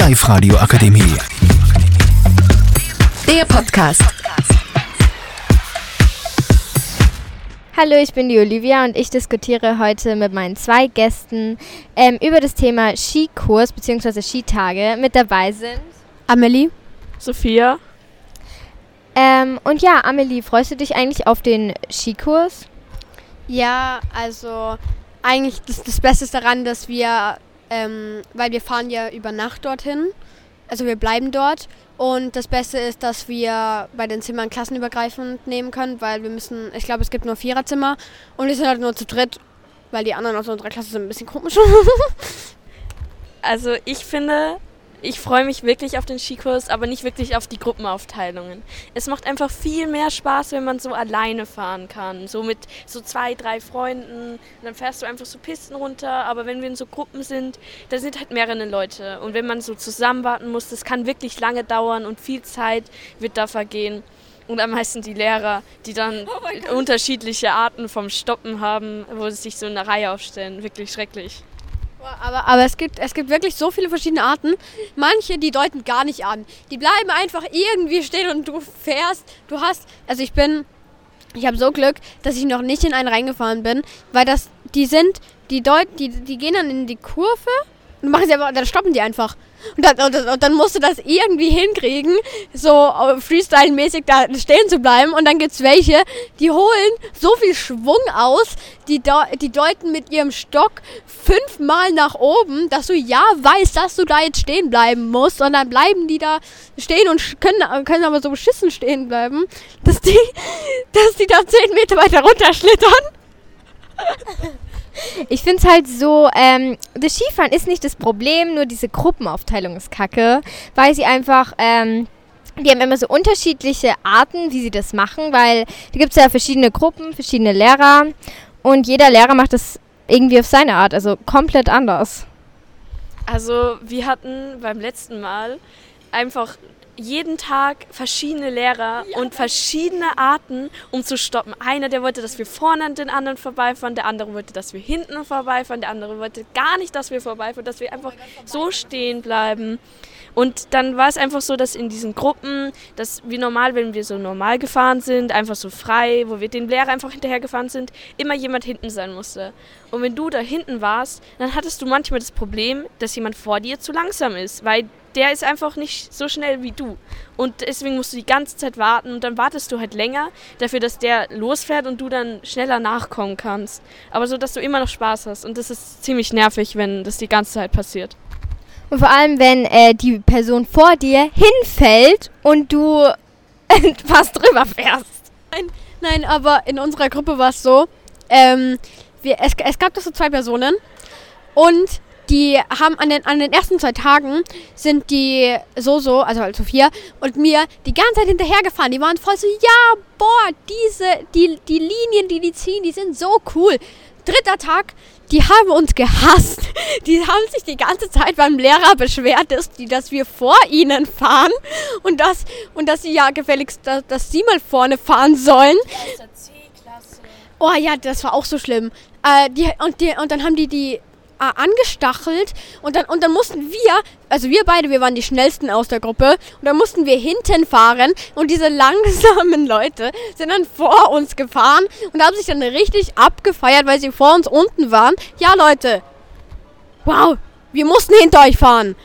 Live Radio Akademie. Der Podcast. Hallo, ich bin die Olivia und ich diskutiere heute mit meinen zwei Gästen ähm, über das Thema Skikurs bzw. Skitage. Mit dabei sind Amelie, Sophia. Ähm, und ja, Amelie, freust du dich eigentlich auf den Skikurs? Ja, also eigentlich das, das Beste ist daran, dass wir, ähm, weil wir fahren ja über Nacht dorthin, also wir bleiben dort und das Beste ist, dass wir bei den Zimmern klassenübergreifend nehmen können, weil wir müssen, ich glaube, es gibt nur Viererzimmer und wir sind halt nur zu dritt, weil die anderen aus unserer Klasse sind ein bisschen komisch. Also ich finde, ich freue mich wirklich auf den Skikurs, aber nicht wirklich auf die Gruppenaufteilungen. Es macht einfach viel mehr Spaß, wenn man so alleine fahren kann. So mit so zwei, drei Freunden. Und dann fährst du einfach so Pisten runter. Aber wenn wir in so Gruppen sind, da sind halt mehrere Leute. Und wenn man so zusammen warten muss, das kann wirklich lange dauern und viel Zeit wird da vergehen. Und am meisten die Lehrer, die dann oh unterschiedliche Arten vom Stoppen haben, wo sie sich so in einer Reihe aufstellen. Wirklich schrecklich. Aber, aber es, gibt, es gibt wirklich so viele verschiedene Arten. Manche, die deuten gar nicht an. Die bleiben einfach irgendwie stehen und du fährst. Du hast, also ich bin, ich habe so Glück, dass ich noch nicht in einen reingefahren bin, weil das, die sind, die deuten, die, die gehen dann in die Kurve und machen sie einfach, dann stoppen die einfach. Und dann, und, und dann musst du das irgendwie hinkriegen, so Freestyle-mäßig da stehen zu bleiben. Und dann gibt es welche, die holen so viel Schwung aus, die, die deuten mit ihrem Stock fünfmal nach oben, dass du ja weißt, dass du da jetzt stehen bleiben musst. Und dann bleiben die da stehen und können, können aber so beschissen stehen bleiben, dass die, dass die da zehn Meter weiter runterschlittern. Ich finde es halt so, ähm, das Skifahren ist nicht das Problem, nur diese Gruppenaufteilung ist kacke, weil sie einfach, ähm, die haben immer so unterschiedliche Arten, wie sie das machen, weil da gibt es ja verschiedene Gruppen, verschiedene Lehrer und jeder Lehrer macht das irgendwie auf seine Art, also komplett anders. Also wir hatten beim letzten Mal einfach jeden Tag verschiedene Lehrer ja. und verschiedene Arten, um zu stoppen. Einer, der wollte, dass wir vorne an den anderen vorbeifahren, der andere wollte, dass wir hinten vorbeifahren, der andere wollte gar nicht, dass wir vorbeifahren, dass wir einfach so stehen bleiben. Und dann war es einfach so, dass in diesen Gruppen, dass wie normal, wenn wir so normal gefahren sind, einfach so frei, wo wir den Lehrer einfach hinterhergefahren sind, immer jemand hinten sein musste. Und wenn du da hinten warst, dann hattest du manchmal das Problem, dass jemand vor dir zu langsam ist, weil der ist einfach nicht so schnell wie du. Und deswegen musst du die ganze Zeit warten und dann wartest du halt länger dafür, dass der losfährt und du dann schneller nachkommen kannst. Aber so, dass du immer noch Spaß hast. Und das ist ziemlich nervig, wenn das die ganze Zeit passiert. Und vor allem, wenn äh, die Person vor dir hinfällt und du fast drüber fährst. Nein, nein, aber in unserer Gruppe war es so, ähm, wir, es, es gab da so zwei Personen und die haben an den, an den ersten zwei Tagen sind die so so, also halt Sophia und mir die ganze Zeit hinterhergefahren. Die waren voll so, ja, boah, diese, die, die Linien, die die ziehen, die sind so cool. Dritter Tag, die haben uns gehasst. Die haben sich die ganze Zeit beim Lehrer beschwert, dass, die, dass wir vor ihnen fahren und dass, und dass sie ja gefälligst, dass, dass sie mal vorne fahren sollen. Oh ja, das war auch so schlimm. Äh, die, und, die, und dann haben die die angestachelt und dann, und dann mussten wir, also wir beide, wir waren die schnellsten aus der Gruppe und dann mussten wir hinten fahren und diese langsamen Leute sind dann vor uns gefahren und haben sich dann richtig abgefeiert, weil sie vor uns unten waren. Ja, Leute, wow, wir mussten hinter euch fahren.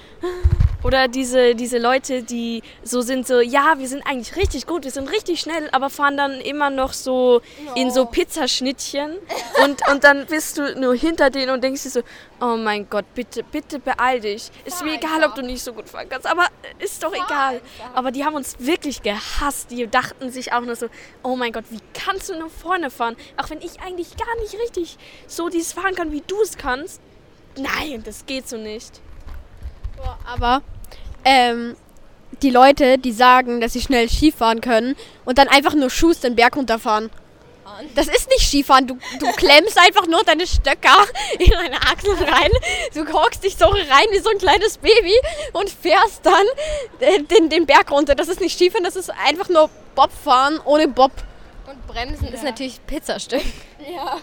Oder diese, diese Leute, die so sind, so, ja, wir sind eigentlich richtig gut, wir sind richtig schnell, aber fahren dann immer noch so oh. in so Pizzaschnittchen. und, und dann bist du nur hinter denen und denkst dir so, oh mein Gott, bitte, bitte beeil dich. Ist mir egal, ob du nicht so gut fahren kannst, aber ist doch egal. Aber die haben uns wirklich gehasst. Die dachten sich auch nur so, oh mein Gott, wie kannst du nur vorne fahren? Auch wenn ich eigentlich gar nicht richtig so dieses fahren kann, wie du es kannst. Nein, das geht so nicht. Aber ähm, die Leute, die sagen, dass sie schnell Skifahren können und dann einfach nur Schuss den Berg runterfahren. Das ist nicht Skifahren. Du, du klemmst einfach nur deine Stöcker in deine Achsel rein. Du hockst dich so rein wie so ein kleines Baby und fährst dann den, den Berg runter. Das ist nicht Skifahren, das ist einfach nur Bobfahren ohne Bob. Und Bremsen ja. ist natürlich Pizzastück. Ja.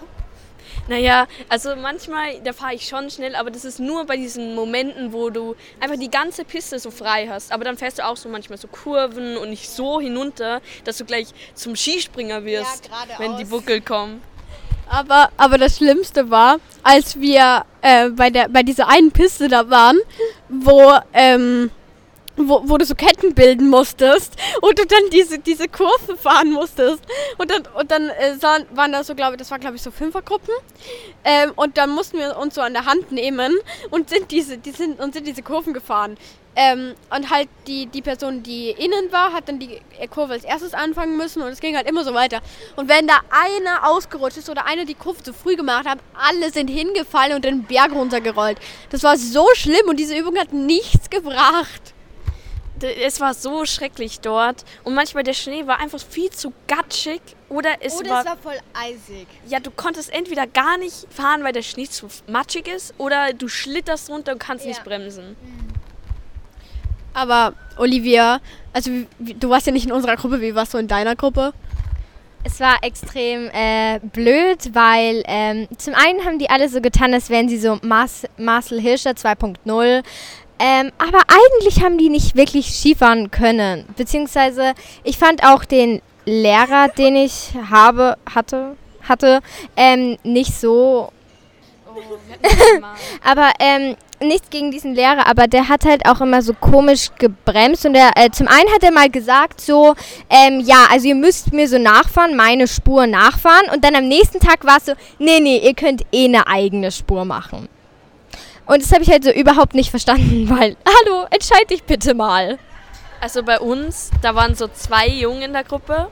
Naja, also manchmal, da fahre ich schon schnell, aber das ist nur bei diesen Momenten, wo du einfach die ganze Piste so frei hast. Aber dann fährst du auch so manchmal so Kurven und nicht so hinunter, dass du gleich zum Skispringer wirst, geradeaus. wenn die Buckel kommen. Aber, aber das Schlimmste war, als wir äh, bei, der, bei dieser einen Piste da waren, wo, ähm, wo, wo du so Ketten bilden musstest und du dann diese, diese Kurve fahren musstest. Und dann, und dann äh, waren da so, glaube ich, das war glaube ich so Fünfergruppen. Ähm, und dann mussten wir uns so an der Hand nehmen und sind diese, die sind, und sind diese Kurven gefahren. Ähm, und halt die, die Person, die innen war, hat dann die Kurve als erstes anfangen müssen und es ging halt immer so weiter. Und wenn da einer ausgerutscht ist oder einer die Kurve zu früh gemacht hat, alle sind hingefallen und den Berg runtergerollt. Das war so schlimm und diese Übung hat nichts gebracht. Es war so schrecklich dort und manchmal der Schnee war einfach viel zu gatschig oder es war, voll eisig. ja du konntest entweder gar nicht fahren, weil der Schnee zu matschig ist oder du schlitterst runter und kannst Ja. nicht bremsen. Aber Olivia, also du warst ja nicht in unserer Gruppe, wie warst du in deiner Gruppe? Es war extrem äh, blöd, weil ähm, zum einen haben die alle so getan, als wären sie so Mas Marcel Hirscher 2.0. Ähm, aber eigentlich haben die nicht wirklich Skifahren können. Beziehungsweise ich fand auch den Lehrer, den ich habe, hatte, hatte, ähm, nicht so aber ähm, nichts gegen diesen Lehrer, aber der hat halt auch immer so komisch gebremst und der, äh, zum einen hat er mal gesagt so, ähm, ja, also ihr müsst mir so nachfahren, meine Spur nachfahren und dann am nächsten Tag war es so, nee, nee, ihr könnt eh eine eigene Spur machen. Und das habe ich halt so überhaupt nicht verstanden, weil, hallo, entscheid dich bitte mal. Also bei uns, da waren so zwei Jungen in der Gruppe.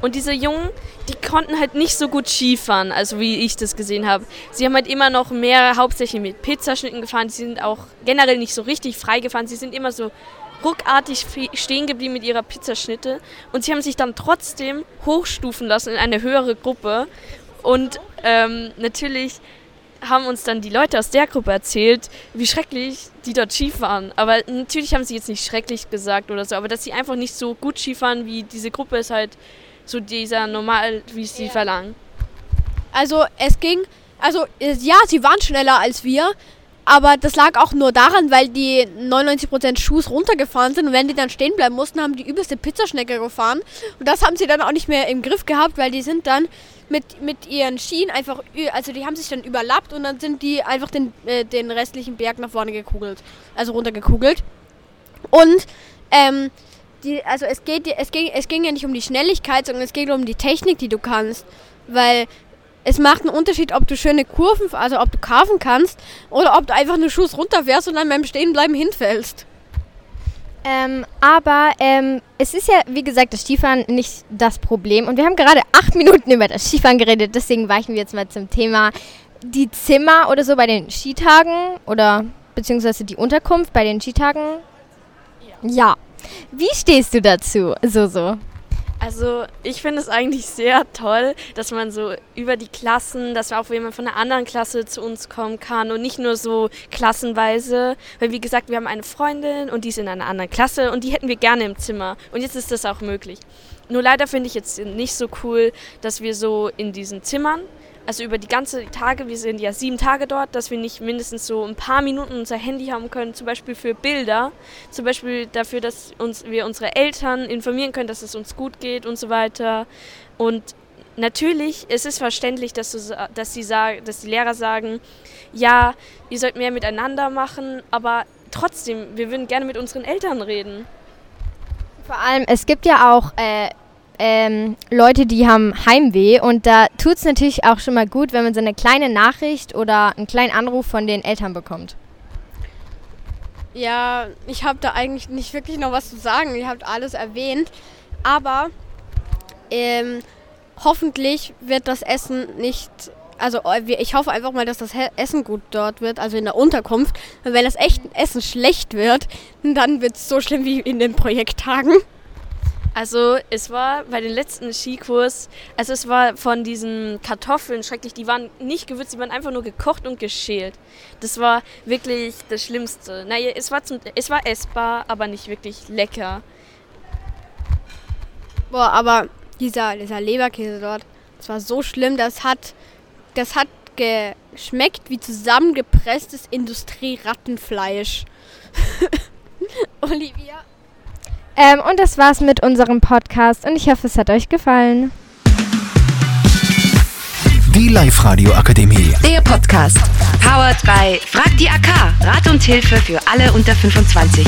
Und diese Jungen, die konnten halt nicht so gut Skifahren, also wie ich das gesehen habe. Sie haben halt immer noch mehr hauptsächlich mit Pizzaschnitten gefahren, sie sind auch generell nicht so richtig frei gefahren, sie sind immer so ruckartig stehen geblieben mit ihrer Pizzaschnitte. Und sie haben sich dann trotzdem hochstufen lassen in eine höhere Gruppe. Und ähm, natürlich haben uns dann die Leute aus der Gruppe erzählt, wie schrecklich die dort Skifahren. Aber natürlich haben sie jetzt nicht schrecklich gesagt oder so, aber dass sie einfach nicht so gut Skifahren wie diese Gruppe ist halt so dieser normal, wie sie verlangen. Also es ging, also äh, ja, sie waren schneller als wir, aber das lag auch nur daran, weil die 99% Schuss runtergefahren sind. Und wenn die dann stehen bleiben mussten, haben die übelste Pizzaschnecke gefahren. Und das haben sie dann auch nicht mehr im Griff gehabt, weil die sind dann mit, mit ihren Schienen einfach, also die haben sich dann überlappt und dann sind die einfach den, äh, den restlichen Berg nach vorne gekugelt, also runtergekugelt. Und ähm, die, also es geht, es ging, es ging ja nicht um die Schnelligkeit, sondern es geht um die Technik, die du kannst, weil es macht einen Unterschied, ob du schöne Kurven, also ob du carven kannst oder ob du einfach nur Schuss runterfährst und dann beim Stehenbleiben hinfällst. Ähm, aber ähm, es ist ja, wie gesagt, das Skifahren nicht das Problem. Und wir haben gerade acht Minuten über das Skifahren geredet, deswegen weichen wir jetzt mal zum Thema die Zimmer oder so bei den Skitagen oder beziehungsweise die Unterkunft bei den Skitagen. Ja. Wie stehst du dazu? So, so. Also ich finde es eigentlich sehr toll, dass man so über die Klassen, dass auch jemand von einer anderen Klasse zu uns kommen kann und nicht nur so klassenweise. Weil wie gesagt, wir haben eine Freundin und die ist in einer anderen Klasse und die hätten wir gerne im Zimmer. Und jetzt ist das auch möglich. Nur leider finde ich jetzt nicht so cool, dass wir so in diesen Zimmern, also über die ganze Tage, wir sind ja sieben Tage dort, dass wir nicht mindestens so ein paar Minuten unser Handy haben können, zum Beispiel für Bilder, zum Beispiel dafür, dass uns, wir unsere Eltern informieren können, dass es uns gut geht und so weiter. Und natürlich, es ist verständlich, dass, du, dass, die, sag, dass die Lehrer sagen, ja, ihr sollt mehr miteinander machen, aber trotzdem, wir würden gerne mit unseren Eltern reden. Vor allem, es gibt ja auch äh, ähm, Leute, die haben Heimweh und da tut es natürlich auch schon mal gut, wenn man so eine kleine Nachricht oder einen kleinen Anruf von den Eltern bekommt. Ja, ich habe da eigentlich nicht wirklich noch was zu sagen. Ihr habt alles erwähnt. Aber ähm, hoffentlich wird das Essen nicht. Also äh, ich hoffe einfach mal, dass das Essen gut dort wird, also in der Unterkunft. Und wenn das echt Essen schlecht wird, dann wird es so schlimm wie in den Projekttagen. Also es war bei den letzten Skikurs, also es war von diesen Kartoffeln schrecklich, die waren nicht gewürzt, die waren einfach nur gekocht und geschält. Das war wirklich das Schlimmste. Naja, es war, zum, es war essbar, aber nicht wirklich lecker. Boah, aber dieser, dieser Leberkäse dort, das war so schlimm, das hat, das hat geschmeckt wie zusammengepresstes Industrierattenfleisch. Olivia. Ähm, und das war's mit unserem Podcast und ich hoffe, es hat euch gefallen. Die Live-Radio Akademie. Der Podcast. Powered by Frag die AK. Rat und Hilfe für alle unter 25.